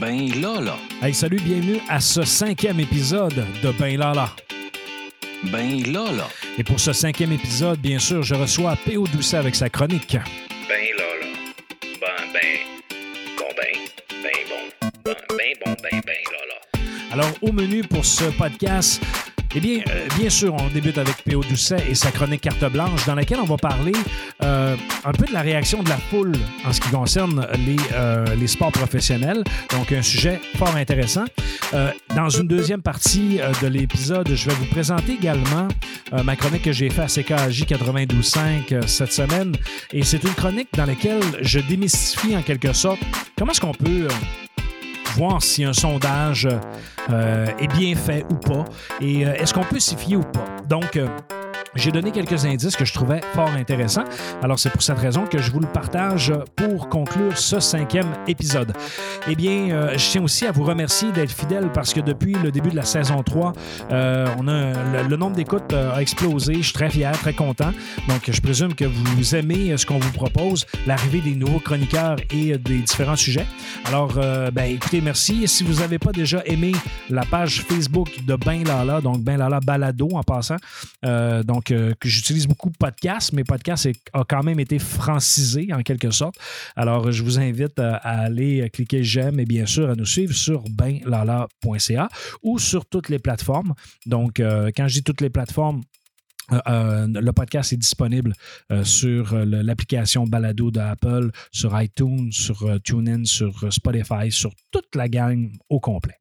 Ben là, là. Hey, salut, bienvenue à ce cinquième épisode de Ben là, là. Ben là, là. Et pour ce cinquième épisode, bien sûr, je reçois P.O. Doucet avec sa chronique. Ben là, là. Ben, ben. Bon, ben. Ben, bon. Ben, ben, bon, ben, ben, là, là. Alors, au menu pour ce podcast, eh bien, euh, bien sûr, on débute avec P.O. Doucet et sa chronique Carte Blanche, dans laquelle on va parler euh, un peu de la réaction de la foule en ce qui concerne les, euh, les sports professionnels. Donc, un sujet fort intéressant. Dans une deuxième partie de l'épisode, je vais vous présenter également ma chronique que j'ai faite à CKJ 92.5 euh, cette semaine. Et c'est une chronique dans laquelle je démystifie en quelque sorte comment est-ce qu'on peut... voir si un sondage euh, est bien fait ou pas et euh, est-ce qu'on peut s'y fier ou pas? Donc, euh, j'ai donné quelques indices que je trouvais fort intéressants. Alors, c'est pour cette raison que je vous le partage pour conclure ce cinquième épisode. Eh bien, euh, je tiens aussi à vous remercier d'être fidèle parce que depuis le début de la saison 3, euh, on a, le, nombre d'écoutes euh, a explosé. Je suis très fier, très content. Donc, je présume que vous aimez ce qu'on vous propose, l'arrivée des nouveaux chroniqueurs et des différents sujets. Alors, ben, écoutez, merci. Si vous n'avez pas déjà aimé la page Facebook de Ben Lala, donc Ben Lala Balado en passant, euh, donc euh, que j'utilise beaucoup podcast, mais podcast a quand même été francisé en quelque sorte. Alors, je vous invite euh, à aller cliquer j'aime et bien sûr à nous suivre sur benlala.ca ou sur toutes les plateformes. Donc, euh, quand je dis toutes les plateformes, le podcast est disponible sur l'application Balado d'Apple, sur iTunes, sur TuneIn, sur Spotify, sur toute la gang au complet.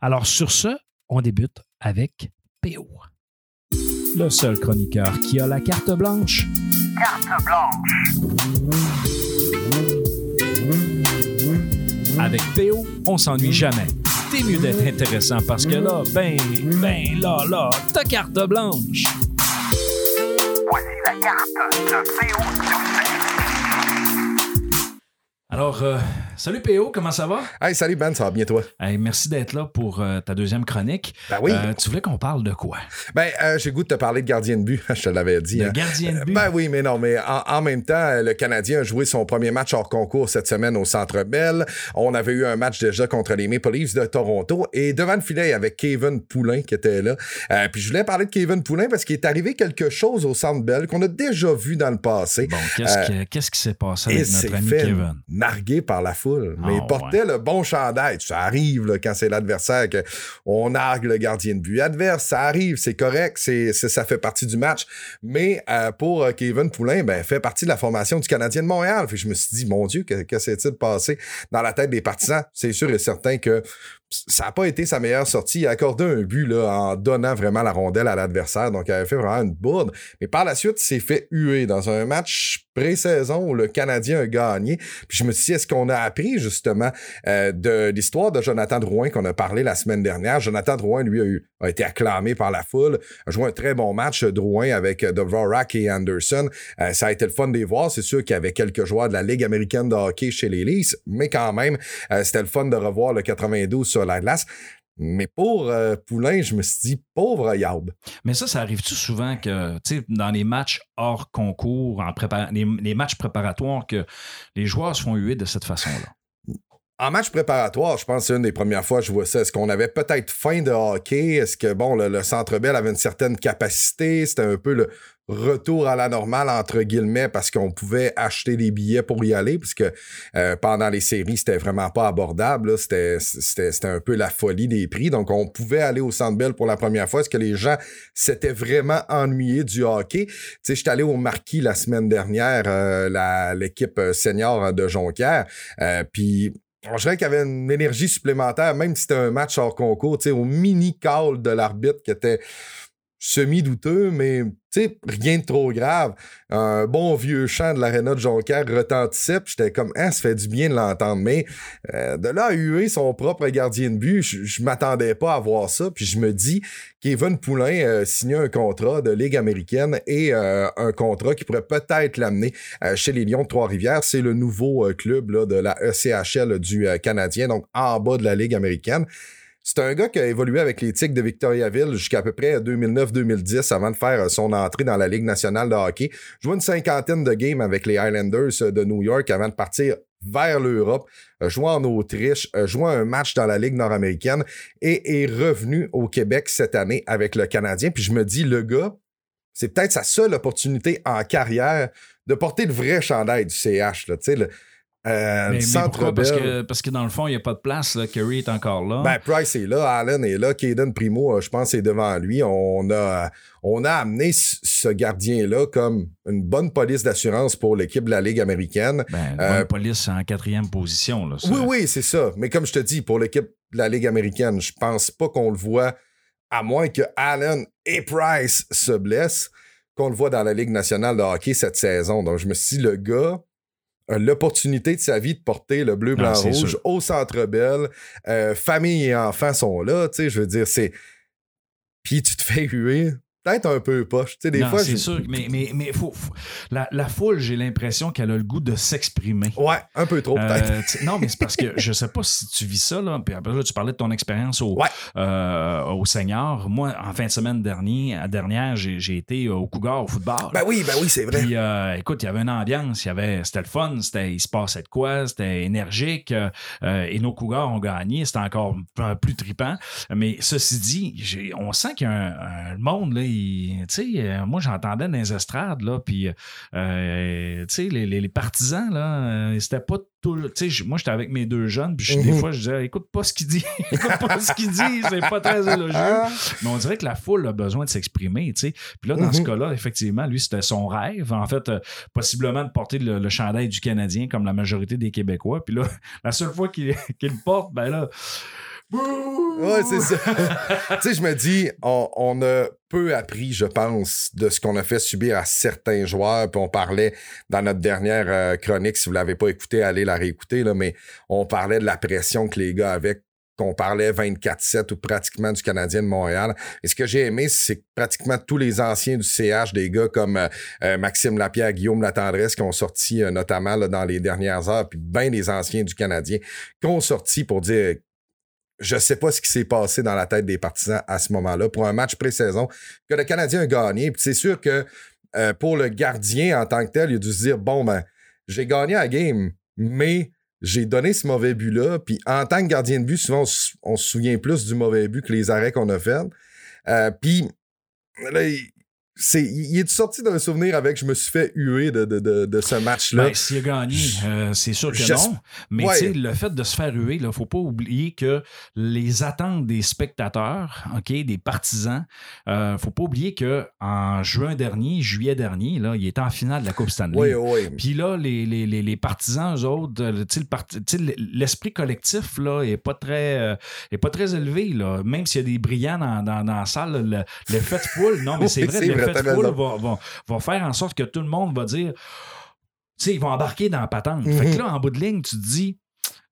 Alors, sur ce, on débute avec PO. Le seul chroniqueur qui a la carte blanche. Avec PO, on s'ennuie jamais. T'es mieux d'être intéressant parce que là, ben, ben, là, là, ta carte blanche. Voici la carte de P.O. Alors, euh, salut PO, comment ça va? Hey, salut Ben, ça va bien toi? Hey, merci d'être là pour euh, ta deuxième chronique. Ben oui. Euh, tu voulais qu'on parle de quoi? Ben, euh, j'ai goût de te parler de gardien de but, je te l'avais dit. De hein. gardien de but? Ben oui, mais non, mais en, en même temps, le Canadien a joué son premier match hors concours cette semaine au Centre Bell. On avait eu un match déjà contre les Maple Leafs de Toronto et devant le filet avec Kevin Poulain qui était là. Puis je voulais parler de Kevin Poulain parce qu'il est arrivé quelque chose au Centre Bell qu'on a déjà vu dans le passé. Bon, qu'est-ce qui, qu'est-ce qui s'est passé avec notre ami Kevin? nargué par la foule. Mais Ah, il portait le bon chandail. Ça arrive là, quand c'est l'adversaire que on nargue le gardien de but adverse. Ça arrive, c'est correct, c'est, c'est- ça fait partie du match. Mais euh, pour euh, Kevin Poulain, ben, fait partie de la formation du Canadien de Montréal. Fait que je me suis dit, mon Dieu, que, que s'est-il passé dans la tête des partisans? C'est sûr et certain que ça n'a pas été sa meilleure sortie. Il a accordé un but là, en donnant vraiment la rondelle à l'adversaire. Donc, il avait fait vraiment une bourde. Mais par la suite, il s'est fait huer dans un match pré-saison où le Canadien a gagné. Puis je me suis dit, est-ce qu'on a appris justement euh, de l'histoire de Jonathan Drouin qu'on a parlé la semaine dernière? Jonathan Drouin, lui, a, eu- été acclamé par la foule, a joué un très bon match, Drouin, avec euh, Dvorak et Anderson. Euh, ça a été le fun de les voir. C'est sûr qu'il y avait quelques joueurs de la Ligue américaine de hockey chez les Leafs, mais quand même, c'était le fun de revoir le 92 sur Mais pour euh, Poulain, je me suis dit, pauvre Yaub. Mais ça, ça arrive-tu souvent que, tu dans les matchs hors concours, en les, les matchs préparatoires, que les joueurs se font huer de cette façon-là? En match préparatoire, je pense que c'est une des premières fois que je vois ça. Est-ce qu'on avait peut-être faim de hockey? Est-ce que, bon, le, le Centre Bell avait une certaine capacité? C'était un peu le retour à la normale, entre guillemets, parce qu'on pouvait acheter des billets pour y aller, puisque euh, pendant les séries, c'était vraiment pas abordable. C'était, c'était, un peu la folie des prix. Donc, on pouvait aller au Centre Bell pour la première fois. Est-ce que les gens s'étaient vraiment ennuyés du hockey? Tu sais, j'étais allé au Marquis la semaine dernière, euh, l'équipe euh, senior de Jonquière, euh, puis je dirais qu'il y avait une énergie supplémentaire, même si c'était un match hors concours, au mini-call de l'arbitre qui était semi-douteux, mais rien de trop grave. Un bon vieux chant de l'aréna de Jonquière retentissait, j'étais comme, ah, ça fait du bien de l'entendre. Mais euh, de là à huer son propre gardien de but, je, m'attendais pas à voir ça. Puis je me dis, Kevin Poulain euh, signait un contrat de Ligue américaine et euh, un contrat qui pourrait peut-être l'amener euh, chez les Lions de Trois-Rivières. C'est le nouveau club là, de la ECHL du Canadien, donc en bas de la Ligue américaine. C'est un gars qui a évolué avec les Tigres de Victoriaville jusqu'à peu près 2009-2010 avant de faire euh, son entrée dans la Ligue nationale de hockey. Joué une cinquantaine de games avec les Highlanders euh, de New York avant de partir vers l'Europe, a joué en Autriche, joué un match dans la Ligue nord-américaine et est revenu au Québec cette année avec le Canadien. Puis je me dis, le gars, c'est peut-être sa seule opportunité en carrière de porter le vrai chandail du CH. Là, le, euh, Mais, pourquoi? Parce que, parce que dans le fond, il n'y a pas de place. Là. Curry est encore là. Ben, Price est là, Allen est là, Caden Primo, euh, je pense, est devant lui. On a, on a amené ce gardien-là comme une bonne police d'assurance pour l'équipe de la Ligue américaine. Ben, Euh, bonne police en quatrième position. Là, ça. Oui, oui, c'est ça. Mais comme je te dis, pour l'équipe de la Ligue américaine, je pense pas qu'on le voit, à moins que Allen et Price se blessent, qu'on le voit dans la Ligue nationale de hockey cette saison. Donc, je me suis dit, le gars l'opportunité de sa vie de porter le bleu, blanc, Ah, c'est rouge sûr. au Centre Bell. Euh, famille et enfants sont là, tu sais, je veux dire, c'est... Puis tu te fais huer, peut-être un peu poche. Tu sais, des Non, fois... c'est je- sûr. Mais, mais, mais faut, faut- la, la foule, j'ai l'impression qu'elle a le goût de s'exprimer. Ouais, un peu trop, peut-être. Euh, tu- non, mais c'est parce que je sais pas si tu vis ça, là. Puis après, là, tu parlais de ton expérience au, Ouais. euh, au Seigneur. Moi, en fin de semaine dernière, dernière j'ai été au Cougar au football. Ben oui, ben oui, c'est vrai. Puis, euh, écoute, il y avait une ambiance, il y avait, c'était le fun, c'était, il se passait de quoi, c'était énergique, euh, et nos Cougars ont gagné, c'était encore plus tripant. Mais ceci dit, on sent qu'il y a un, un- monde, là, il- tu sais, euh, moi j'entendais dans les estrades, là, puis, euh, tu sais, les, les- les partisans, là, euh, c'était pas tout, le- tu sais, j- moi j'étais avec mes deux jeunes, puis des Mhm. fois je disais, écoute pas ce qu'il dit, écoute pas ce qu'il dit, c'est pas très élogieux. Ah, Mais on dirait que la foule a besoin de s'exprimer, tu sais. Puis là, dans Mhm. ce cas-là, effectivement, lui, c'était son rêve, en fait, euh, possiblement de porter le, le chandail du Canadien comme la majorité des Québécois. Puis là, la seule fois qu'il qu'il le porte, ben là... Ouais, c'est ça. tu sais, je me dis, on, a peu appris, je pense, de ce qu'on a fait subir à certains joueurs. Puis on parlait dans notre dernière euh, chronique, si vous l'avez pas écouté, allez la réécouter, là, mais on parlait de la pression que les gars avaient qu'on parlait 24-7 ou pratiquement du Canadien de Montréal. Et ce que j'ai aimé, c'est que pratiquement tous les anciens du CH, des gars comme euh, euh, Maxime Lapierre, Guillaume Latendresse, qui ont sorti notamment là, dans les dernières heures, puis bien des anciens du Canadien, qui ont sorti pour dire je sais pas ce qui s'est passé dans la tête des partisans à ce moment-là pour un match pré-saison que le Canadien a gagné. C'est sûr que euh, pour le gardien en tant que tel, il a dû se dire bon, ben, j'ai gagné la game, mais j'ai donné ce mauvais but-là. Puis en tant que gardien de but, souvent, on, se- on se souvient plus du mauvais but que les arrêts qu'on a faits. Euh, puis là, il, c'est, il est sorti d'un souvenir avec je me suis fait huer de, de, de, de ce match-là. Ben, s'il a gagné, euh, c'est sûr que non. Mais Ouais. le fait de se faire huer, il ne faut pas oublier que les attentes des spectateurs, OK, des partisans, euh, faut pas oublier que en juin dernier, juillet dernier, là, il était en finale de la Coupe Stanley. oui, oui. Puis là, les, les, les, les partisans, eux autres, euh, sais, le l'esprit collectif là, est pas très euh, est pas très élevé. Là. Même s'il y a des brillants dans, dans, dans la salle, le- l'effet de foule, non, mais c'est vrai, foule raison. va, va, va faire en sorte que tout le monde va dire. Tu sais, ils vont embarquer dans la patente. Mhm. Fait que là, en bout de ligne, tu te dis.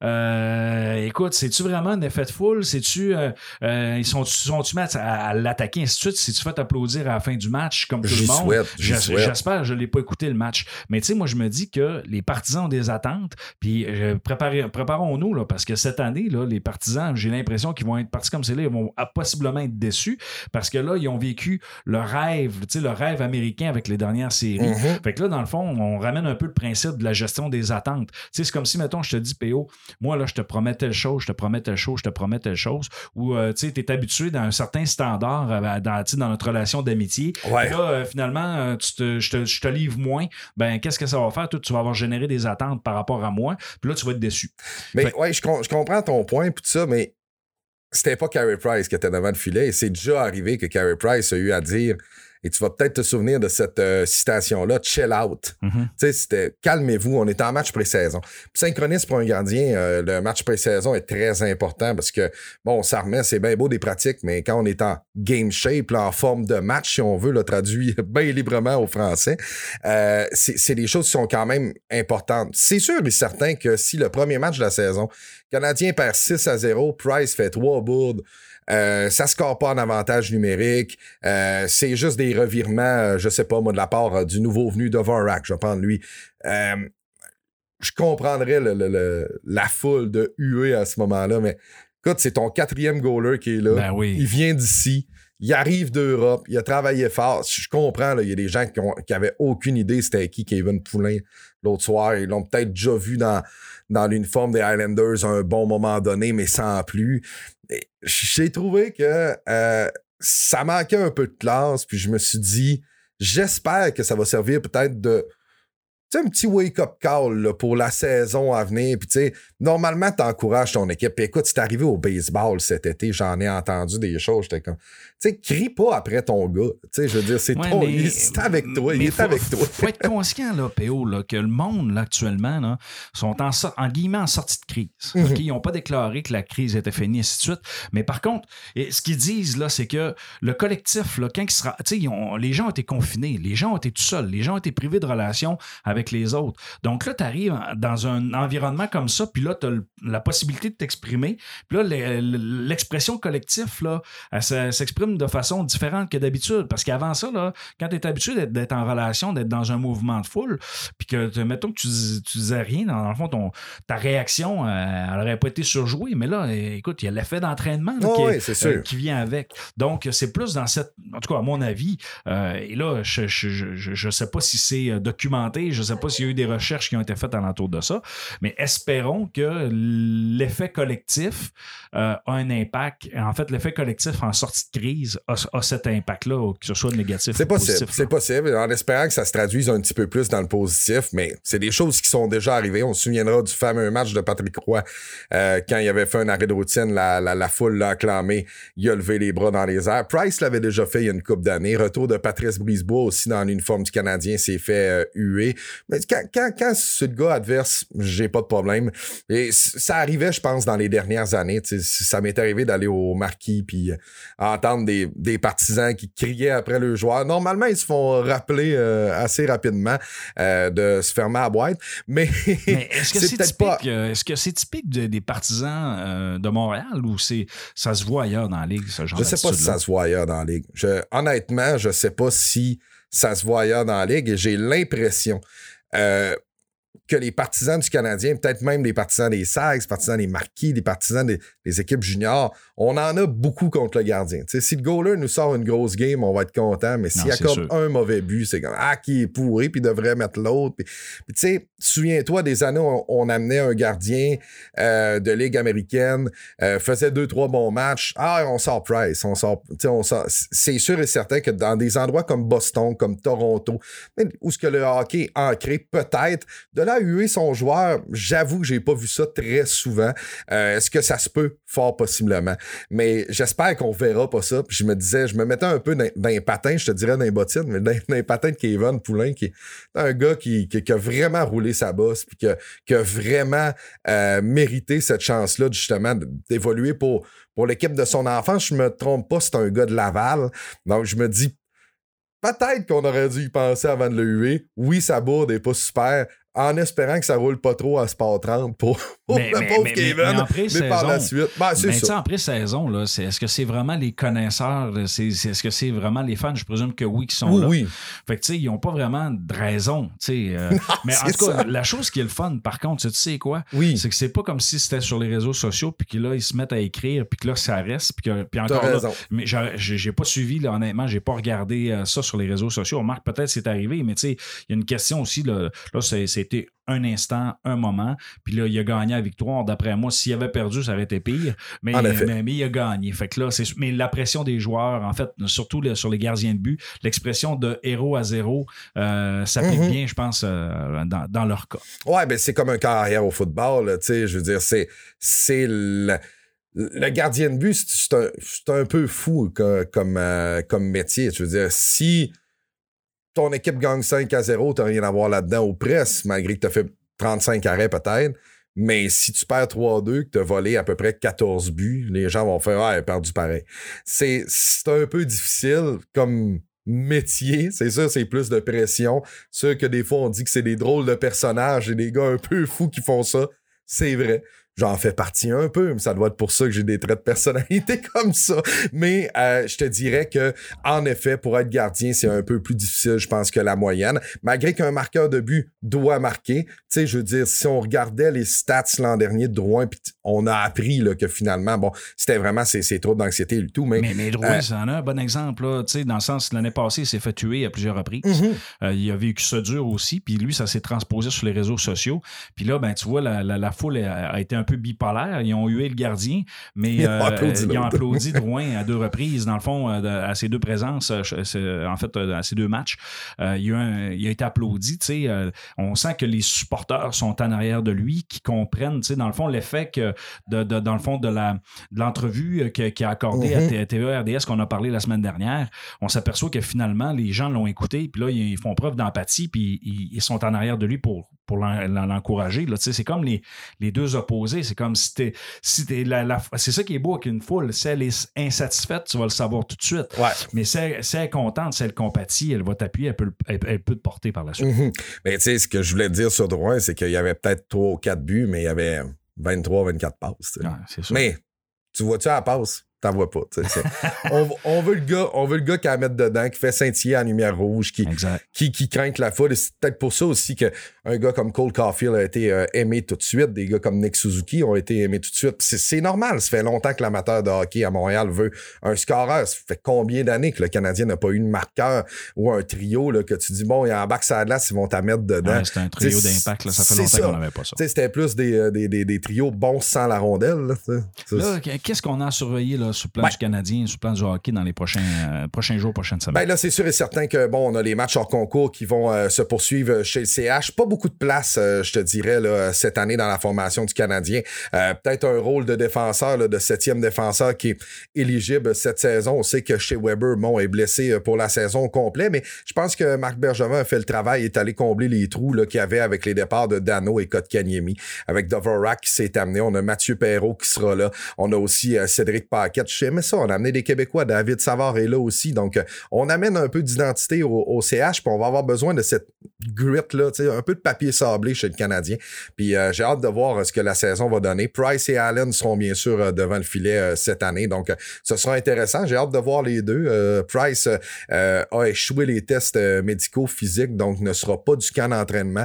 Euh, écoute, c'est-tu vraiment un effet de foule? C'est-tu, euh, euh, ils sont, sont-tu mis à, à l'attaquer, ainsi de suite? Si tu fait applaudir à la fin du match, comme tout le monde? souhaite. J'espère, je ne l'ai pas écouté le match. Mais tu sais, moi, je me dis que les partisans ont des attentes. Puis euh, préparons-nous, là, parce que cette année, là, les partisans, j'ai l'impression qu'ils vont être partis comme c'est là, ils vont possiblement être déçus parce que là, ils ont vécu le rêve, tu sais, le rêve américain avec les dernières séries. Mhm. Fait que là, dans le fond, on ramène un peu le principe de la gestion des attentes. Tu sais, c'est comme si, mettons, je te dis, PO, moi, là, je te promets telle chose, je te promets telle chose, je te promets telle chose, ou, euh, tu sais, tu es habitué dans un certain standard euh, dans, tu sais, dans notre relation d'amitié. Ouais. Là, euh, finalement, tu te- je, te, je te livre moins. Ben, qu'est-ce que ça va faire? Toi, tu vas avoir généré des attentes par rapport à moi. Puis là, tu vas être déçu. Mais Fait- ouais, je, com- je comprends ton point puis tout ça, mais c'était pas Carey Price qui était devant le filet. Et c'est déjà arrivé que Carey Price a eu à dire, et tu vas peut-être te souvenir de cette euh, citation-là, chill out. Mhm. Tu sais, c'était calmez-vous, on est en match pré-saison. Synchronisme pour un gardien, euh, le match pré-saison est très important parce que, bon, ça remet, c'est bien beau des pratiques, mais quand on est en game shape, là, en forme de match, si on veut, le traduit bien librement au français, euh, c'est des choses qui sont quand même importantes. C'est sûr et certain que si le premier match de la saison, Canadien perd 6 à 0, Price fait trois bourdes, euh, ça score pas en avantage numérique. Euh, c'est juste des revirements, euh, je sais pas, moi, de la part euh, du nouveau venu Dvorak, je vais prendre lui. Euh, je comprendrais le- le- le- la foule de huée à ce moment-là, mais Écoute, c'est ton quatrième goaler qui est là. Ben oui. Il vient d'ici. Il arrive d'Europe. Il a travaillé fort. Je comprends, là, il y a des gens qui, ont, qui avaient aucune idée c'était qui Kevin Poulin l'autre soir. Ils l'ont peut-être déjà vu dans, dans l'uniforme des Highlanders à un bon moment donné, mais sans plus. J'ai trouvé que euh, ça manquait un peu de classe, puis je me suis dit, j'espère que ça va servir peut-être de un petit wake-up call là, pour la saison à venir. Puis, tu sais, normalement, tu encourages ton équipe. Puis, écoute, c'est arrivé au baseball cet été, j'en ai entendu des choses. J'étais comme, tu sais, crie pas après ton gars. Tu sais, je veux dire, c'est Ouais, ton. mais- il est avec toi. Il est faut- avec toi. faut être conscient, là, PO, là, que le monde, là, actuellement, là, sont en, en guillemets en sortie de crise. Mhm. Ils n'ont pas déclaré que la crise était finie, ainsi de suite. Mais par contre, et ce qu'ils disent, là, c'est que le collectif, là, quand il sera. Tu sais, les gens ont été confinés, les gens ont été tout seuls, les gens ont été privés de relations avec les autres. Donc là, tu arrives dans un environnement comme ça, puis là, tu as la possibilité de t'exprimer. Puis là, le- le- l'expression collective, là, elle s'exprime de façon différente que d'habitude. Parce qu'avant ça, là, quand tu es habitué d'être- en relation, d'être dans un mouvement de foule, puis que, mettons que tu, tu disais rien, dans, le fond, ton, ta réaction, euh, elle n'aurait pas été surjouée. Mais là, écoute, il y a l'effet d'entraînement qui, sûr. euh, qui vient avec. Donc, c'est plus dans cette. En tout cas, à mon avis, euh, et là, je ne sais pas si c'est documenté, je ne sais pas s'il y a eu des recherches qui ont été faites alentour de ça, mais espérons que l'effet collectif euh, a un impact. En fait, l'effet collectif en sortie de crise a, a cet impact-là, que ce soit négatif C'est ou possible. positif. C'est là. possible. En espérant que ça se traduise un petit peu plus dans le positif, mais c'est des choses qui sont déjà arrivées. On se souviendra du fameux match de Patrick Roy euh, quand il avait fait un arrêt de routine, la, la, la foule l'a acclamé, il a levé les bras dans les airs. Price l'avait déjà fait il y a une couple d'années. Retour de Patrice Brisebois aussi dans l'uniforme du Canadien s'est fait euh, huer. Mais quand, quand, quand c'est le gars adverse, j'ai pas de problème. Et ça arrivait, je pense, dans les dernières années. Ça m'est arrivé d'aller au marquis puis euh, entendre des, des partisans qui criaient après le joueur. Normalement, ils se font rappeler euh, assez rapidement euh, de se fermer à la boîte. Mais, Mais est-ce que c'est typique, pas- est-ce que c'est typique de- des partisans de Montréal ou c'est ça se voit ailleurs dans la ligue, ce genre Je sais pas si ça se voit ailleurs dans la ligue. Je- honnêtement, je sais pas si ça se voit ailleurs dans la ligue et j'ai l'impression euh, que les partisans du Canadien, peut-être même les partisans des Sags, partisans des Marquis, des partisans des, des équipes juniors, on en a beaucoup contre le gardien. Si le goaler nous sort une grosse game, on va être content, mais s'il accorde sûr. un mauvais but, c'est comme Ah, qui est pourri, puis il devrait mettre l'autre. Puis, tu sais, souviens-toi, des années, on, on amenait un gardien euh, de Ligue américaine, euh, faisait deux, trois bons matchs. Ah, on sort Price, on sort. tu sais, On sort c'est sûr et certain que dans des endroits comme Boston, comme Toronto, où ce que le hockey est ancré, peut-être, de là à huer son joueur, j'avoue que j'ai pas vu ça très souvent. Euh, Est-ce que ça se peut? Fort possiblement. Mais j'espère qu'on verra pas ça. Je me disais, je me mettais un peu dans, les patins, je te dirais dans les bottines, mais dans, dans les patins de Kevin Poulain, qui est un gars qui, qui- a vraiment roulé sa bosse, puis qui a, vraiment euh, mérité cette chance-là, justement, d'évoluer pour, pour l'équipe de son enfant. Je me trompe pas, c'est un gars de Laval. Donc, je me dis, peut-être qu'on aurait dû y penser avant de le huer. Oui, sa bourde est pas super, en espérant que ça roule pas trop à Sport 30 pour, pour Mais- le mais- pauvre mais- Kevin. mais- mais par la suite, ben, c'est ça. en pré-saison, là, c'est- est-ce que c'est vraiment les connaisseurs? là, c'est- c'est- Est-ce que c'est vraiment les fans? Je présume que oui, qui sont Oui, là. oui. Fait que, tu sais, ils n'ont pas vraiment de raison. euh, mais en tout cas, ça. la chose qui est le fun, par contre, tu sais quoi? Oui. C'est que c'est pas comme si c'était sur les réseaux sociaux, puis que là, ils se mettent à écrire, puis que là, ça reste, puis, que, puis encore là, mais j'ai pas suivi, là, honnêtement, j'ai pas regardé euh, ça sur les réseaux sociaux. On remarque peut-être que c'est arrivé, mais tu sais, il y a une question aussi, là, là c'est- c'était un instant, un moment, puis là, il a gagné la victoire. D'après moi, s'il avait perdu, ça aurait été pire, mais, mais, mais il a gagné. Fait que là, c'est mais la pression des joueurs, en fait, surtout sur les gardiens de but, l'expression de héros à zéro euh, s'applique Mhm. bien, je pense, euh, dans, dans leur cas. Ouais, ben c'est comme un carrière au football, tu sais, je veux dire, c'est, c'est le, le gardien de but, c'est, un, c'est un peu fou co- comme, euh, comme métier. Je veux dire, si ton équipe gagne 5 à 0, t'as rien à voir là-dedans aux presses, malgré que t'as fait 35 arrêts peut-être. Mais si tu perds 3-2, que tu as volé à peu près 14 buts, les gens vont faire Ouais, perdu pareil. C'est, c'est un peu difficile comme métier. C'est sûr, c'est plus de pression. Sûr que des fois, on dit que c'est des drôles de personnages et des gars un peu fous qui font ça. C'est vrai. J'en fais partie un peu, mais ça doit être pour ça que j'ai des traits de personnalité comme ça. Mais euh, je te dirais que, en effet, pour être gardien, c'est un peu plus difficile, je pense, que la moyenne. Malgré qu'un marqueur de but doit marquer, tu sais, je veux dire, si on regardait les stats l'an dernier de Drouin, on a appris là, que finalement, bon, c'était vraiment ses, ses troubles d'anxiété et tout, mais, Mais, mais Drouin, Euh, c'en a un bon exemple, là, tu sais, dans le sens, l'année passée, il s'est fait tuer à plusieurs reprises. Mhm. Euh, il a vécu ça dur aussi, puis lui, ça s'est transposé sur les réseaux sociaux. Puis là, ben, tu vois, la, la- la foule a, a été un peu bipolaire. Ils ont hué le gardien, mais Ils ont euh, applaudi ils ont l'autre. applaudi Drouin à deux reprises, dans le fond, euh, de- à ses deux présences, euh, en fait, euh, à ces deux matchs. Euh, il, a un- il a été applaudi, tu sais. euh, on sent que les supporters sont en arrière de lui, qui comprennent, tu sais, dans le fond, l'effet que, de, de- dans le fond, de de l'entrevue euh, que- qu'il a accordée à Mhm. TVA RDS qu'on a parlé la semaine dernière, on s'aperçoit que finalement, les gens l'ont écouté, puis là, ils font preuve d'empathie, puis ils, ils sont en arrière de lui pour, pour l'en- l'en- l'encourager. C'est comme les, les deux opposés. C'est comme si t'es. Si t'es la, la- c'est ça qui est beau avec une foule. Si elle est insatisfaite, tu vas le savoir tout de suite. ouais. Mais si elle, si elle est contente, si elle compatit, elle va t'appuyer, elle peut, le- elle, elle peut te porter par la suite. Mhm. Mais tu sais, ce que je voulais dire sur Drouin, c'est qu'il y avait peut-être 3 ou 4 buts, mais il y avait 23, 24 passes. Ouais. Mais tu vois-tu à la passe? T'en vois pas. on, on veut le gars, on veut le gars qui a à mettre dedans, qui fait scintiller à la lumière rouge, qui, Exact. qui, qui craint la foule. Et c'est peut-être pour ça aussi qu'un gars comme Cole Caulfield a été euh, aimé tout de suite. Des gars comme Nick Suzuki ont été aimés tout de suite. C'est, c'est normal. Ça fait longtemps que l'amateur de hockey à Montréal veut un scoreur. Ça fait combien d'années que le Canadien n'a pas eu de marqueur ou un trio là, que tu dis, bon, il y a un bac glace, ils vont t'en mettre dedans. Ouais, c'est un trio T'sais, d'impact. là. Ça fait longtemps ça. qu'on n'avait pas ça. C'était plus des, euh, des, des, des trios bons sans la rondelle. Là, Là, qu'est-ce qu'on a à surveiller là, sur le plan Ben- du Canadien, sur le plan du hockey dans les prochains, euh, prochains jours, prochaines semaines? Ben là, c'est sûr et certain que bon, on a les matchs hors concours qui vont euh, se poursuivre chez le CH. Pas beaucoup de place, euh, je te dirais, là, cette année dans la formation du Canadien. Peut-être un rôle de défenseur, là, de septième défenseur qui est éligible cette saison. On sait que chez Weber, Mon est blessé pour la saison au complet, mais je pense que Marc Bergevin a fait le travail, est allé combler les trous qu'il y avait avec les départs de Dano et Kotkaniemi. Avec Dvorak qui s'est amené, on a Mathieu Perrault qui sera là. On a aussi Cédric Paquette. Mais ça, on a amené des Québécois. David Savard est là aussi. Donc, euh, on amène un peu d'identité au, CH, puis on va avoir besoin de cette grit-là, un peu de papier sablé chez le Canadien. Puis euh, j'ai hâte de voir euh, ce que la saison va donner. Price et Allen seront bien sûr devant le filet cette année. Donc, ce sera intéressant. J'ai hâte de voir les deux. Price a échoué les tests médicaux physiques, donc ne sera pas du camp d'entraînement.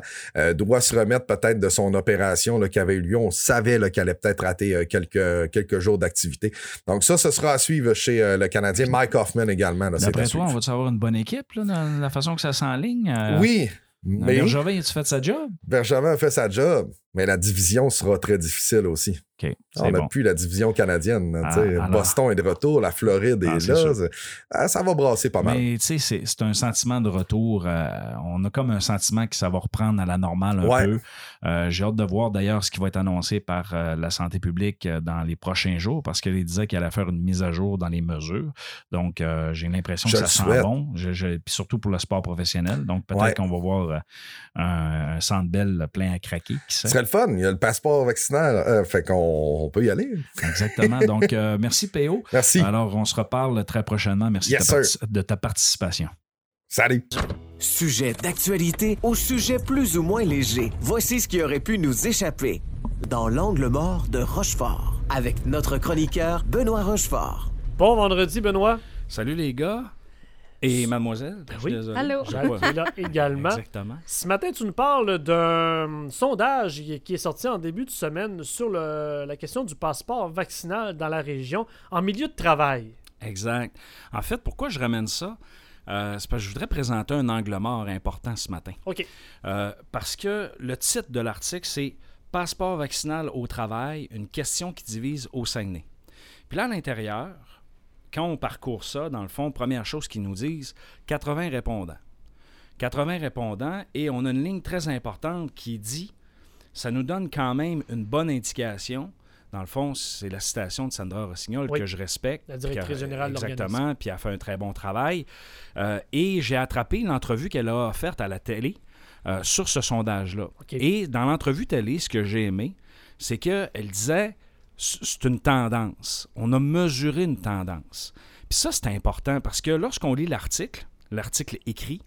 Doit se remettre peut-être de son opération qui avait eu lieu. On savait qu'elle allait peut-être rater quelques, quelques jours d'activité. Donc ça, ce sera à suivre chez euh, le Canadien. Mike Hoffman également. D'après toi, on va-tu avoir une bonne équipe là, dans la façon que ça s'enligne? Euh, Oui, mais Bergevin, as-tu fait sa job? Bergevin a fait sa job, mais la division sera très difficile aussi. On n'a bon. plus la division canadienne. Ah, sais. alors- Boston est de retour, la Floride Ah, est là. ah, ça va brasser pas mal. Mais tu sais, c'est- un sentiment de retour. euh, on a comme un sentiment que ça va reprendre à la normale un Ouais. peu. Euh, J'ai hâte de voir d'ailleurs ce qui va être annoncé par euh, la santé publique dans les prochains jours parce qu'il disait qu'il allait faire une mise à jour dans les mesures. Donc, j'ai l'impression que ça sent bon, Je- je- puis surtout pour le sport professionnel. Donc, peut-être Ouais. qu'on va voir un, un centre belle plein à craquer. Ce serait le fun. Il y a le passeport vaccinal. fait qu'on on peut y aller. Exactement. Donc, euh, merci PO. Merci. Alors, on se reparle très prochainement. Merci Yes, ta de ta participation. Salut. Sujet d'actualité au sujet plus ou moins léger. Voici ce qui aurait pu nous échapper. Dans l'angle mort de Rochefort, avec notre chroniqueur Benoît Rochefort. Bon vendredi, Benoît. Salut les gars. Et mademoiselle. je suis oui. désolé. Allô? Jacques est là également. Exactement. Ce matin, tu nous parles d'un sondage qui qui est sorti en début de semaine sur le- la question du passeport vaccinal dans la région en milieu de travail. Exact. En fait, pourquoi je ramène ça? Euh, c'est parce que je voudrais présenter un angle mort important ce matin. OK. Euh, parce que le titre de l'article, c'est Passeport vaccinal au travail, une question qui divise au Saguenay. Puis là, à l'intérieur, quand on parcourt ça, dans le fond, première chose qu'ils nous disent, 80 répondants. 80 répondants, et on a une ligne très importante qui dit, ça nous donne quand même une bonne indication. Dans le fond, c'est la citation de Sandra Rossignol Oui. que je respecte. La directrice a- générale de. Exactement, puis elle a fait un très bon travail. Euh, et j'ai attrapé l'entrevue qu'elle a offerte à la télé euh, sur ce sondage-là. Et dans l'entrevue télé, ce que j'ai aimé, c'est qu'elle disait c'est une tendance. On a mesuré une tendance. Puis ça, c'est important parce que lorsqu'on lit l'article, l'article écrit,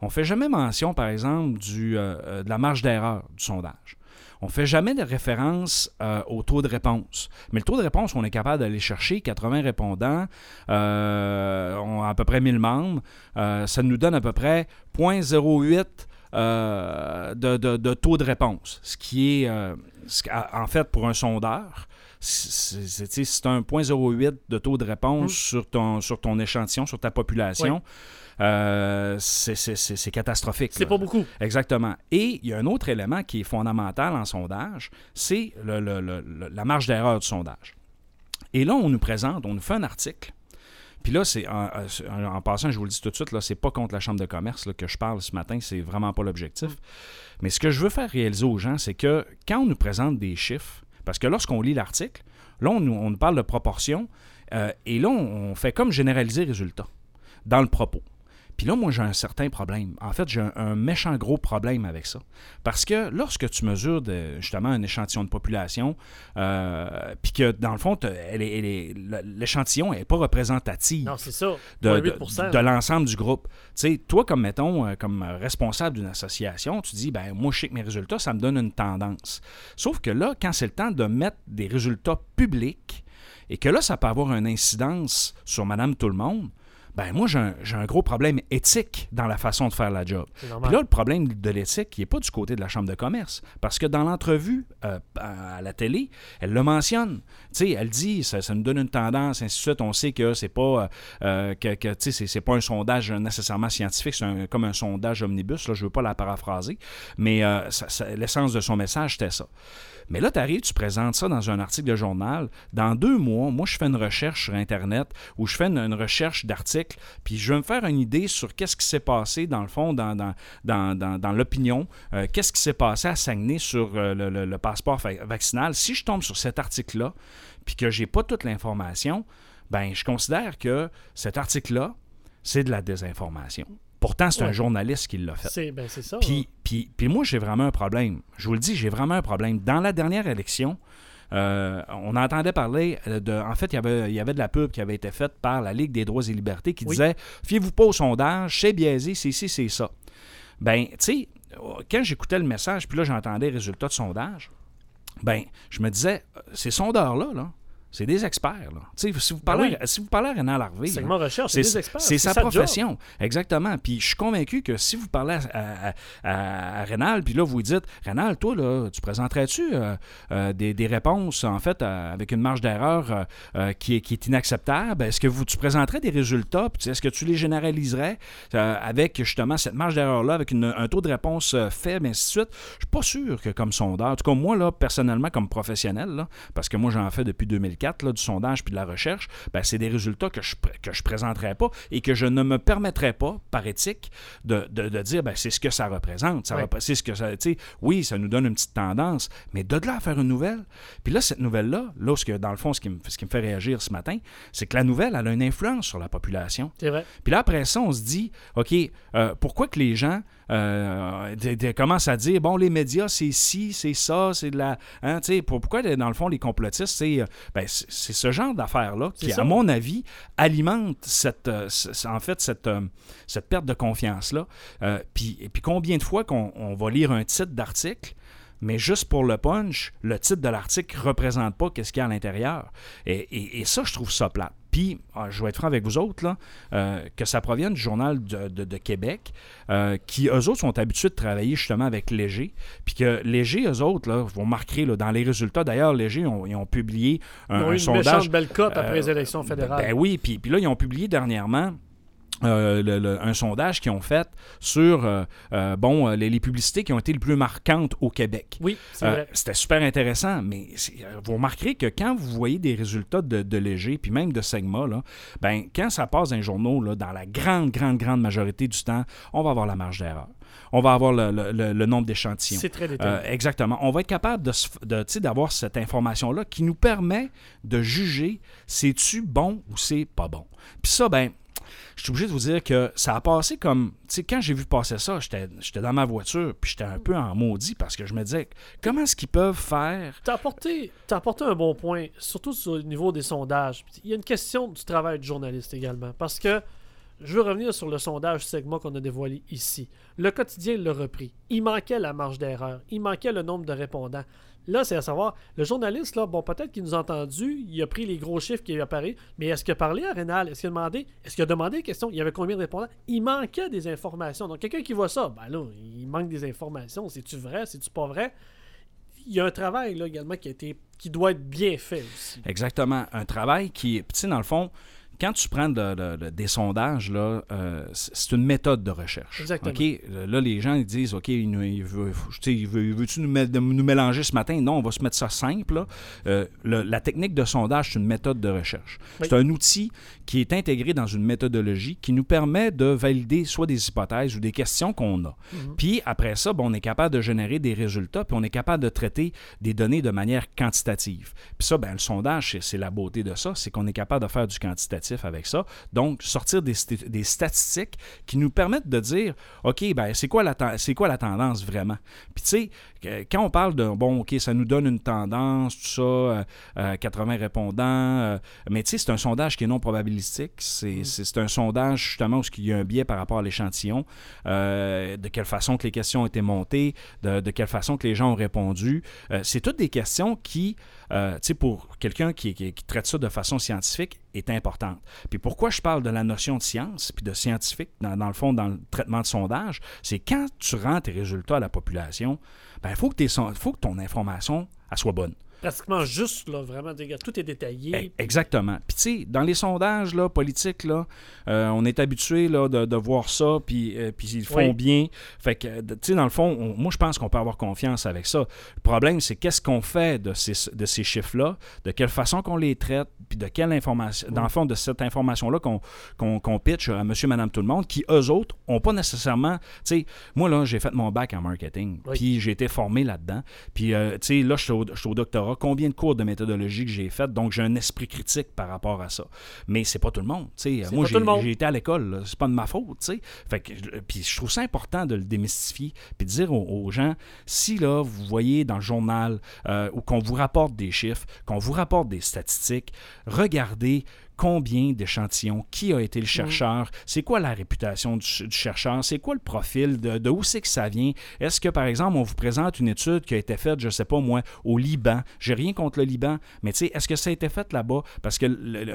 on fait jamais mention, par exemple, euh, euh, de la marge d'erreur du sondage. on fait jamais de référence euh, au taux de réponse. Mais le taux de réponse, on est capable d'aller chercher 80 répondants, on a à peu près 1000 membres. Ça nous donne à peu près 0.08 euh, de, taux de réponse. Ce qui est, en fait, pour un sondeur, c'est un 0.08 de taux de réponse Mm. sur, ton, sur ton échantillon, sur ta population. Euh, c'est- catastrophique. C'est pas beaucoup. Exactement. Et il y a un autre élément qui est fondamental en sondage, c'est le- le- le- le- la marge d'erreur du sondage. Et là, on nous présente, on nous fait un article. Puis là, c'est en, en- en passant, je vous le dis tout de suite, là, c'est pas contre la Chambre de commerce là, que je parle ce matin, c'est vraiment pas l'objectif. Mais ce que je veux faire réaliser aux gens, c'est que quand on nous présente des chiffres, parce que lorsqu'on lit l'article, là, on nous, parle de proportion, euh, et là, on fait comme généraliser résultat dans le propos. Puis là, moi, j'ai un certain problème. En fait, j'ai un, un méchant gros problème avec ça. Parce que lorsque tu mesures de- justement un échantillon de population, euh, puis que dans le fond, l'échantillon n'est pas représentatif Non, c'est ça. de, 0.8%. de- de l'ensemble du groupe. Tu sais, toi, comme mettons, euh, comme responsable d'une association, tu dis, ben moi, je sais que mes résultats, ça me donne une tendance. Sauf que là, quand c'est le temps de mettre des résultats publics, et que là, ça peut avoir une incidence sur Madame Tout-le-Monde, ben moi, j'ai un, gros problème éthique dans la façon de faire la job. Puis là, le problème de l'éthique, il n'est pas du côté de la Chambre de commerce. Parce que dans l'entrevue euh, à la télé, elle le mentionne. Sais, elle dit, ça, ça nous donne une tendance, ainsi de suite. On sait que c'est pas, euh, euh, que, que, c'est- pas un sondage nécessairement scientifique, c'est comme un sondage omnibus. Là, je veux pas la paraphraser. Mais euh, l'essence de son message, c'était ça. Mais là, tu arrives, tu présentes ça dans un article de journal. Dans deux mois, moi, je fais une recherche sur Internet ou je fais une, une recherche d'articles, puis je vais me faire une idée sur qu'est-ce qui s'est passé, dans le fond, dans, dans, dans, dans- dans l'opinion, euh, qu'est-ce qui s'est passé à Saguenay sur euh, le, le- le passeport vaccinal? Si je tombe sur cet article-là, puis que j'ai pas toute l'information, ben je considère que cet article-là, c'est de la désinformation. Pourtant, c'est un journaliste qui l'a fait. C'est ben, c'est ça. Puis, puis, puis moi, j'ai vraiment un problème. Je vous le dis, j'ai vraiment un problème. Dans la dernière élection, euh, on entendait parler euh, de. En fait, il y, avait, il y avait de la pub qui avait été faite par la Ligue des droits et libertés qui Oui. disait Fiez-vous pas au sondage, c'est biaisé, c'est ci, c'est ça. Ben, tu sais, quand j'écoutais le message, puis là, j'entendais les résultats de sondage, ben, je me disais euh, Ces sondeurs-là, là, c'est des experts. Là. Si, vous parlez, Ben oui. si vous parlez à Renan Larvé, c'est des experts. c'est sa sa job. profession. Exactement. Puis je suis convaincu que si vous parlez à, à, à- à Rénal, puis là, vous lui dites Rénal, toi, là, tu présenterais-tu euh, euh, des, des réponses, en fait, euh, avec une marge d'erreur qui, est, qui est inacceptable? Est-ce que vous, tu présenterais des résultats? Puis est-ce que tu les généraliserais avec justement cette marge d'erreur-là, avec une- un taux de réponse faible, ainsi de suite? Je suis pas sûr que comme sondeur, en tout cas, moi, là, personnellement, comme professionnel, là, parce que moi, j'en fais depuis 2004, là, du sondage puis de la recherche, ben, c'est des résultats que je pr- que je présenterai pas et que je ne me permettrai pas, par éthique, de, de- de dire ben, c'est ce que ça représente. Ça repré- c'est ce que ça, oui, ça nous donne une petite tendance, mais de là à faire une nouvelle. Puis là, cette nouvelle-là, là, ce que, dans le fond, ce qui, me, ce qui me fait réagir ce matin, c'est que la nouvelle, elle a une influence sur la population. C'est vrai. Puis là, après ça, on se dit, OK, euh, pourquoi que les gens euh, de- de- commencent à dire, bon, les médias, c'est ci, c'est ça, c'est de la... Hein, pour- pourquoi, dans le fond, les complotistes, c'est euh, ben, ce genre d'affaires-là qui, ça. à mon avis, alimente cette, euh, en fait, cette, euh, cette perte de confiance-là. Euh, puis, et puis combien de fois qu'on on va lire un titre d'article mais juste pour le punch, le titre de l'article ne représente pas qu'est-ce qu'il y a à l'intérieur. Et, et- et ça, je trouve ça plate. Puis, ah, je vais être franc avec vous autres, là, euh, que ça provienne du Journal de, de- de Québec, euh, qui, eux autres, sont habitués de travailler justement avec Léger. Puis que Léger, eux autres, là, vous remarquerez là, dans les résultats, d'ailleurs, Léger, ils ont, ils ont publié un, Ils ont un eu une sondage. belle cote après euh, les élections fédérales. Ben oui, puis, puis là, ils ont publié dernièrement euh, le- le- un sondage qu'ils ont fait sur euh, euh, bon, les, les publicités qui ont été les plus marquantes au Québec. oui. C'était super intéressant, mais vous remarquerez que quand vous voyez des résultats de, de Léger, puis même de Segma, là, ben, quand ça passe dans les journaux, là, dans la grande, grande, grande majorité du temps, on va avoir la marge d'erreur. On va avoir le, le- le- le nombre d'échantillons. C'est très détaillé. Euh, exactement. On va être capable de, de, d'avoir cette information-là qui nous permet de juger c'est-tu bon ou c'est pas bon. Puis ça, ben, je suis obligé de vous dire que ça a passé comme. Tu sais, quand j'ai vu passer ça, j'étais dans ma voiture, puis j'étais un peu en maudit parce que je me disais, comment est-ce qu'ils peuvent faire? T'as t'as apporté un bon point, surtout sur le niveau des sondages. Il y a une question du travail de journaliste également. Parce que je veux revenir sur le sondage segment qu'on a dévoilé ici. Le quotidien l'a repris. Il manquait la marge d'erreur. Il manquait le nombre de répondants. Là, c'est à savoir, le journaliste, là, bon, peut-être qu'il nous a entendu, il a pris les gros chiffres qui apparaissent, mais est-ce qu'il a parlé à Rénal? Est-ce qu'il a demandé? Est-ce qu'il a demandé des questions? Il y avait combien de répondants? Il manquait des informations. Donc, quelqu'un qui voit ça, ben là, il manque des informations. C'est-tu vrai? C'est-tu pas vrai? Il y a un travail, là, également, qui doit être bien fait aussi. Exactement. Un travail qui, tu sais, dans le fond, quand tu prends de- de- de- des sondages, là, euh, c'est une méthode de recherche. Exactement. Là, les gens ils disent, OK, il, nous- il veut, tu sais, il veut, veux-tu nous, mélanger ce matin? Non, on va se mettre ça simple. là. Euh, le- la technique de sondage, c'est une méthode de recherche. Oui. C'est un outil qui est intégré dans une méthodologie qui nous permet de valider soit des hypothèses ou des questions qu'on a. Puis après ça, ben, on est capable de générer des résultats, puis on est capable de traiter des données de manière quantitative. Puis ça, ben, le sondage, c'est la beauté de ça, c'est qu'on est capable de faire du quantitatif avec ça. Donc, sortir des, sti- des statistiques qui nous permettent de dire, OK, ben, c'est quoi, la c'est quoi la tendance vraiment? Puis tu sais, quand on parle de, bon, OK, ça nous donne une tendance, tout ça, euh, euh, 80 répondants, euh, mais tu sais, c'est un sondage qui est non probabilistique. C'est c'est- c'est un sondage, justement, où il y a un biais par rapport à l'échantillon, euh, de quelle façon que les questions ont été montées, de, de quelle façon que les gens ont répondu. Euh, c'est toutes des questions qui, euh, tu sais, pour quelqu'un qui, qui- qui traite ça de façon scientifique, est importante. Puis pourquoi je parle de la notion de science puis de scientifique, dans, dans le fond, dans le traitement de sondage, c'est quand tu rends tes résultats à la population, ben, il faut, que faut que ton information elle soit bonne. Pratiquement juste, là, vraiment, tout est détaillé. Eh, Exactement. Puis tu sais, dans les sondages là, politiques, là, euh, on est habitué de, de voir ça, puis, euh, puis ils font Oui. bien. Fait que, tu sais, dans le fond, on- moi, je pense qu'on peut avoir confiance avec ça. Le problème, c'est qu'est-ce qu'on fait de ces, de ces chiffres-là, de quelle façon qu'on les traite, puis de quelle information, dans le fond, de cette information-là qu'on qu'on pitch à monsieur, madame, tout le monde, qui, eux autres, ont pas nécessairement... Tu sais, moi, là, j'ai fait mon bac en marketing, Oui. puis j'ai été formé là-dedans. Puis, euh, tu sais, là, je suis au, je suis au doctorat. Combien de cours de méthodologie que j'ai fait? Donc, j'ai un esprit critique par rapport à ça. Mais c'est pas tout le monde. Moi, pas j'ai tout le monde. j'ai été à l'école. C'est pas de ma faute. Fait que, puis, je trouve ça important de le démystifier. Puis de dire aux, aux gens, si là, vous voyez dans le journal euh, ou qu'on vous rapporte des chiffres, qu'on vous rapporte des statistiques, regardez combien d'échantillons, qui a été le chercheur, c'est quoi la réputation du, ch- du chercheur, c'est quoi le profil, de, de où c'est que ça vient? Est-ce que, par exemple, on vous présente une étude qui a été faite, je sais pas moi, au Liban? J'ai rien contre le Liban, mais tu sais, est-ce que ça a été fait là-bas? Parce que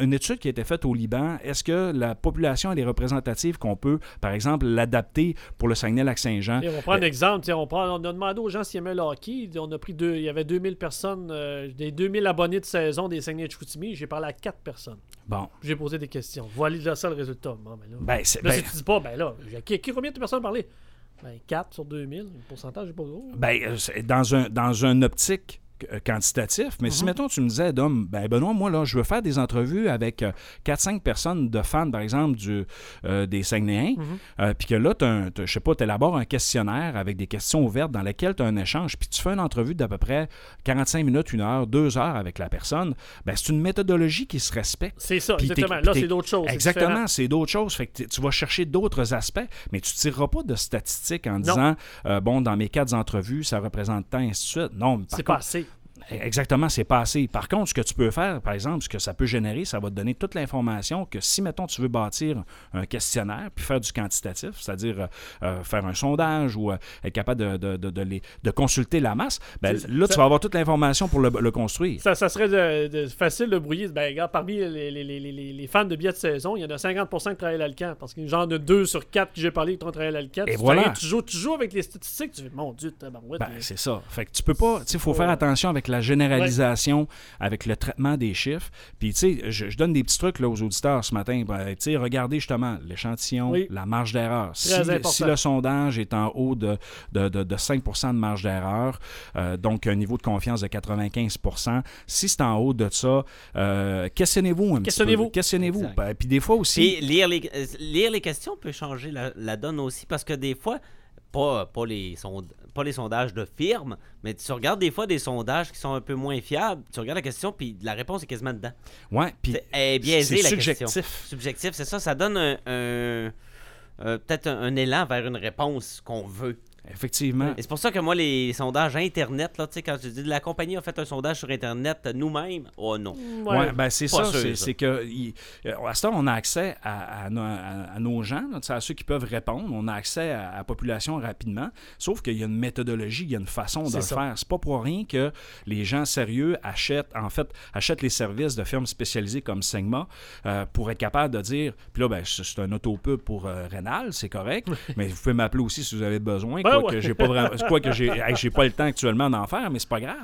une étude qui a été faite au Liban, est-ce que la population elle est représentative qu'on peut, par exemple, l'adapter pour le Saguenay-Lac-Saint-Jean? On prend un exemple, tiens, on, prend, on a demandé aux gens s'ils aimaient le hockey. On a pris deux, il y avait 2000 personnes, euh, des 2000 abonnés de saison des Saguenay de Chicoutimi. J'ai parlé à 4 personnes. Bon, J'ai posé des questions. Voilà là, ça le résultat. Bon, ben là, ben, là, ben- si tu dis pas, ben là, qui, qui- combien de personnes parlé? Ben 4 sur 2000, le pourcentage est pas gros. Ben, euh, dans un dans une optique quantitatif, mais si mettons tu me disais Dom, ben Benoît, moi là, je veux faire des entrevues avec euh, 4-5 personnes de fans, par exemple, du, euh, des Saguenayens, euh, puis que là, je sais pas, tu élabores un questionnaire avec des questions ouvertes dans lesquelles tu as un échange, puis tu fais une entrevue d'à peu près 45 minutes, une heure, deux heures avec la personne, ben c'est une méthodologie qui se respecte. C'est ça, exactement. Là, c'est d'autres choses. Exactement, c'est d'autres choses. Fait que tu vas chercher d'autres aspects, mais tu ne tireras pas de statistiques en disant, euh, bon, dans mes quatre entrevues, ça représente tant, et ainsi de suite. Non, mais par C'est pas assez. Exactement, c'est pas assez. Par contre, ce que tu peux faire, par exemple, ce que ça peut générer, ça va te donner toute l'information que si, mettons, tu veux bâtir un questionnaire puis faire du quantitatif, c'est-à-dire euh, euh, faire un sondage ou euh, être capable de, de, de, de les- de consulter la masse, ben, là, ça- tu vas avoir toute l'information pour le, le construire. Ça, ça serait de- facile de brouiller. Ben, regarde, parmi les, les- les- les- les fans de billets de saison, il y en a 50% qui travaillent à l'Alcan. Parce qu'il y a genre de 2 sur 4 que j'ai parlé qui ont travaillé à l'Alcan. Et Tu voilà. Tu joues, tu joues avec les statistiques, tu fais, mon Dieu. Ben, mais- c'est ça. Fait que tu peux pas, tu sais, faut Ouais. faire attention avec la généralisation, avec le traitement des chiffres. Puis, tu sais, je, je donne des petits trucs là, aux auditeurs ce matin. Ben, tu sais, regardez justement l'échantillon, Oui. la marge d'erreur. Si, le- important. si le sondage est en haut de, de, de- de 5 de marge d'erreur, euh, donc un niveau de confiance de 95% si c'est en haut de ça, euh, questionnez-vous un petit peu. Questionnez-vous. Questionnez-vous. Ben, puis des fois aussi... Puis lire les, euh, lire les questions peut changer la, la donne aussi parce que des fois, pas, pas, les sond- pas les sondages de firmes, mais tu regardes des fois des sondages qui sont un peu moins fiables. Tu regardes la question, puis la réponse est quasiment dedans. ouais, puis C'est- la subjectif. question. Subjectif, c'est ça. Ça donne un, un- euh, peut-être un, un élan vers une réponse qu'on veut. Effectivement. Et c'est pour ça que moi, les sondages Internet, là, tu sais, quand je dis la compagnie a fait un sondage sur Internet nous-mêmes, oh non. Ouais, ben c'est ça. C'est, que il- euh, à ce temps, on a accès à, à no- à- à nos gens, là, à ceux qui peuvent répondre. On a accès à, la population rapidement. Sauf qu'il y a une méthodologie, il y a une façon de le ça. faire. C'est pas pour rien que les gens sérieux achètent, en fait, achètent les services de firmes spécialisées comme Sigma euh, pour être capable de dire. Puis là, ben, c'est c'est un autopub pour euh, Rénal, c'est correct. mais vous pouvez m'appeler aussi si vous avez besoin. Ben ouais. j'ai pas vraiment, quoi que j'ai, j'ai pas le temps actuellement d'en faire, mais c'est pas grave.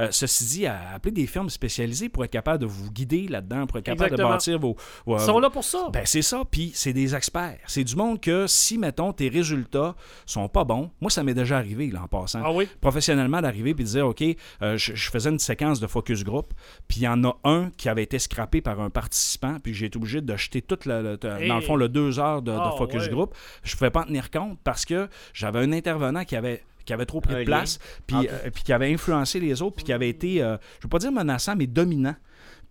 Euh, ceci dit, à appeler des firmes spécialisées pour être capable de vous guider là-dedans, pour être capable Exactement. de bâtir vos. vos- Ils sont là pour ça. ben, c'est ça, puis c'est des experts. C'est du monde que si, mettons, tes résultats sont pas bons, moi, ça m'est déjà arrivé, là, en passant. Ah oui? Professionnellement, d'arriver et de dire, OK, euh, je, je faisais une séquence de focus group, puis il y en a un qui avait été scrappé par un participant, puis j'ai été obligé de jeter toute la, la- Hey. dans le fond, le deux heures de, de Ah, focus ouais. group. Je pouvais pas en tenir compte parce que j'avais un intervenant qui avait qui avait trop pris de place, puis Ok. euh, puis qui avait influencé les autres, puis qui avait été, euh, je veux pas dire menaçant, mais dominant.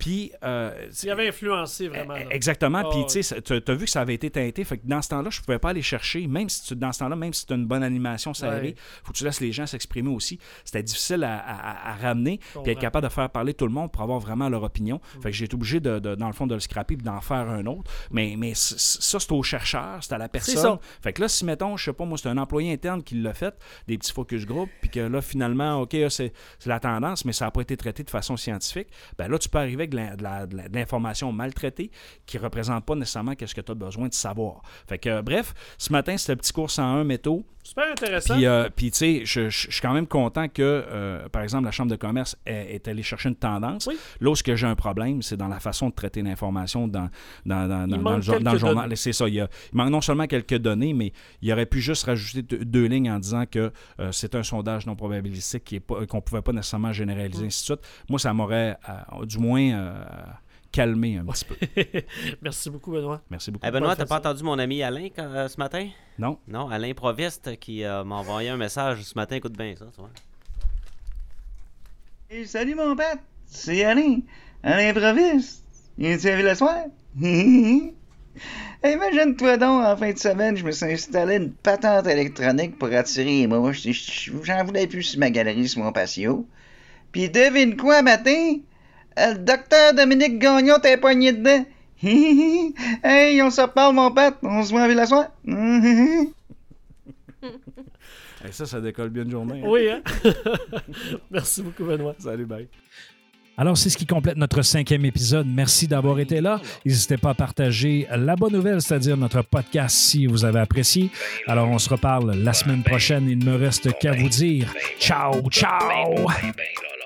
Puis, euh, Il avait influencé vraiment. là. Exactement. Puis, ouais. tu sais, tu as vu que ça avait été teinté. Fait que dans ce temps-là, je pouvais pas aller chercher, même si tu, dans ce temps-là, même si tu as une bonne animation serrée, Ouais. faut que tu laisses les gens s'exprimer aussi. C'était difficile à, à- à ramener, puis être capable de faire parler tout le monde pour avoir vraiment leur opinion. Fait que j'ai été obligé, de, de- dans le fond, de le scraper puis d'en faire un autre. Mais, mais ça, c'est au chercheur, c'est à la personne. Fait que là, si, mettons, je sais pas, moi, c'est un employé interne qui l'a fait, des petits focus group, puis que là, finalement, OK, c'est la tendance, mais ça n'a pas été traité de façon scientifique, ben là, tu peux arriver avec de l'information maltraitée qui ne représente pas nécessairement qu'est-ce que tu as besoin de savoir. Fait que, bref, ce matin, c'était le petit cours 101 métaux. Super intéressant. Puis, euh, puis, tu sais, je, je- je suis quand même content que, euh, par exemple, la Chambre de commerce est, est allée chercher une tendance. Oui. Là où ce que j'ai un problème, c'est dans la façon de traiter l'information dans, dans, dans, le, jour- journal. C'est ça. Il, y a- il manque non seulement quelques données, mais il aurait pu juste rajouter deux, lignes en disant que euh, c'est un sondage non probabilistique qui est pas- qu'on ne pouvait pas nécessairement généraliser, ainsi de suite. Moi, ça m'aurait, du moins, calmé un petit peu. Merci beaucoup, Benoît. Merci beaucoup. Eh Benoît, t'as pas entendu mon ami Alain quand- euh, ce matin? Non. Non, Alain Proviste qui euh, m'a envoyé un message ce matin. Écoute bien ça, tu vois. Hey, salut mon père, c'est Alain, Alain Proviste. Viens-tu à le soir? Hey, Imagine-toi donc, en fin de semaine, je me suis installé une patente électronique pour attirer les mouches. Je- je- J'en voulais plus sur ma galerie, sur mon patio. Puis devine quoi, matin? Euh, Le docteur Dominique Gagnon t'a poigné dedans. hey, on se reparle, mon père. On se voit en ville la soir. Et ça, ça décolle bien une journée. hein. Oui, hein? Merci beaucoup, Benoît. Salut, bye. Alors, c'est ce qui complète notre cinquième épisode. Merci d'avoir été là. N'hésitez pas à partager la bonne nouvelle, c'est-à-dire notre podcast si vous avez apprécié. Alors, on se reparle la semaine prochaine. Il ne me reste qu'à vous dire ciao, ciao! Ben, ben, là.